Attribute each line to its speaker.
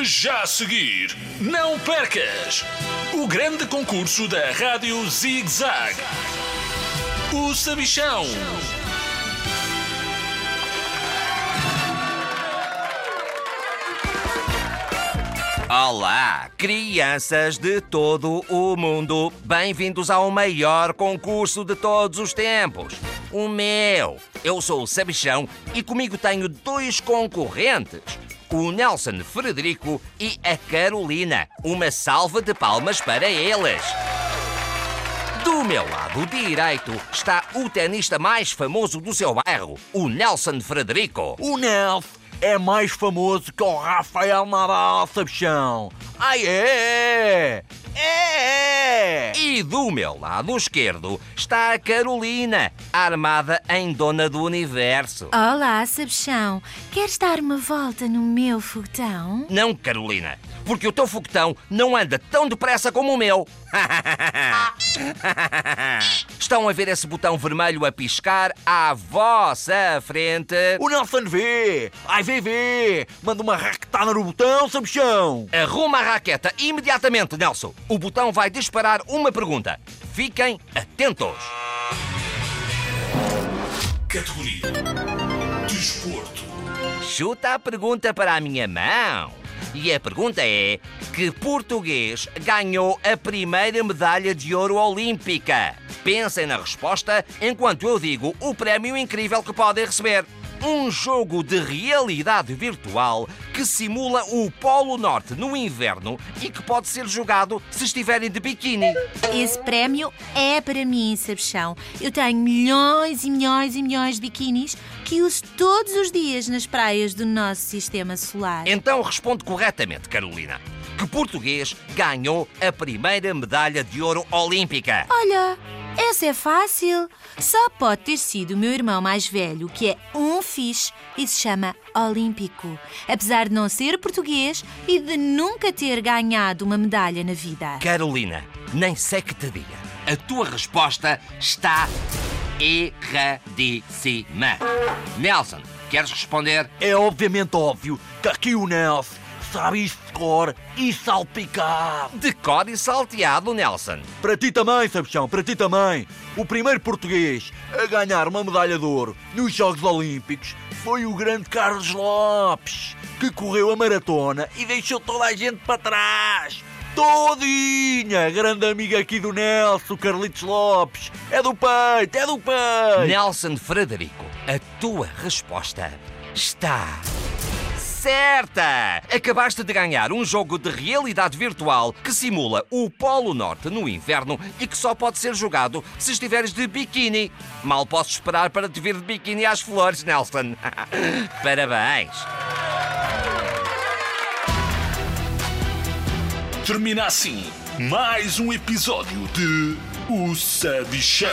Speaker 1: Já a seguir, não percas o grande concurso da Rádio Zig Zag. O Sabichão.
Speaker 2: Olá, crianças de todo o mundo. Bem-vindos ao maior concurso de todos os tempos. O meu. Eu sou o Sabichão e comigo tenho dois concorrentes. O Nelson Frederico e a Carolina. Uma salva de palmas para eles. Do meu lado direito está o tenista mais famoso do seu bairro, o Nelson Frederico.
Speaker 3: O Nelson é mais famoso que o Rafael Nadal, sabichão. Ai é! É!
Speaker 2: E do meu lado esquerdo está a Carolina, armada em dona do universo.
Speaker 4: Olá, Sabichão. Queres dar uma volta no meu foguetão?
Speaker 2: Não, Carolina, porque o teu foguetão não anda tão depressa como o meu. Estão a ver esse botão vermelho a piscar à vossa frente?
Speaker 3: O Nelson vê! Ai vê, vê! Manda uma raquetada no botão, sabichão!
Speaker 2: Arruma a raqueta imediatamente, Nelson. O botão vai disparar uma pergunta. Fiquem atentos.
Speaker 1: Categoria Desporto.
Speaker 2: Chuta a pergunta para a minha mão. E a pergunta é: que português ganhou a primeira medalha de ouro olímpica? Pensem na resposta enquanto eu digo o prémio incrível que podem receber. Um jogo de realidade virtual que simula o Polo Norte no inverno e que pode ser jogado se estiverem de biquíni.
Speaker 4: Esse prémio é para mim, Sabichão. Eu tenho milhões e milhões e milhões de biquinis que uso todos os dias nas praias do nosso sistema solar.
Speaker 2: Então responde corretamente, Carolina. Que português ganhou a primeira medalha de ouro olímpica?
Speaker 4: Olha, essa é fácil. Só pode ter sido o meu irmão mais velho, que é um fixe e se chama Olímpico. Apesar de não ser português e de nunca ter ganhado uma medalha na vida.
Speaker 2: Carolina, nem sei que te diga. A tua resposta está erradíssima. Nelson, queres responder?
Speaker 3: É obviamente óbvio que aqui o Nelson sabe isso de cor e salpicar.
Speaker 2: De cor e salteado, Nelson.
Speaker 3: Para ti também, sabichão, para ti também. O primeiro português a ganhar uma medalha de ouro nos Jogos Olímpicos foi o grande Carlos Lopes, que correu a maratona e deixou toda a gente para trás. Todinha! Grande amiga aqui do Nelson, Carlitos Lopes. É do peito, é do peito.
Speaker 2: Nelson Frederico, a tua resposta está certa! Acabaste de ganhar um jogo de realidade virtual que simula o Polo Norte no inverno e que só pode ser jogado se estiveres de biquíni. Mal posso esperar para te vir de biquíni às flores, Nelson. Parabéns!
Speaker 1: Termina assim mais um episódio de O Sabichão.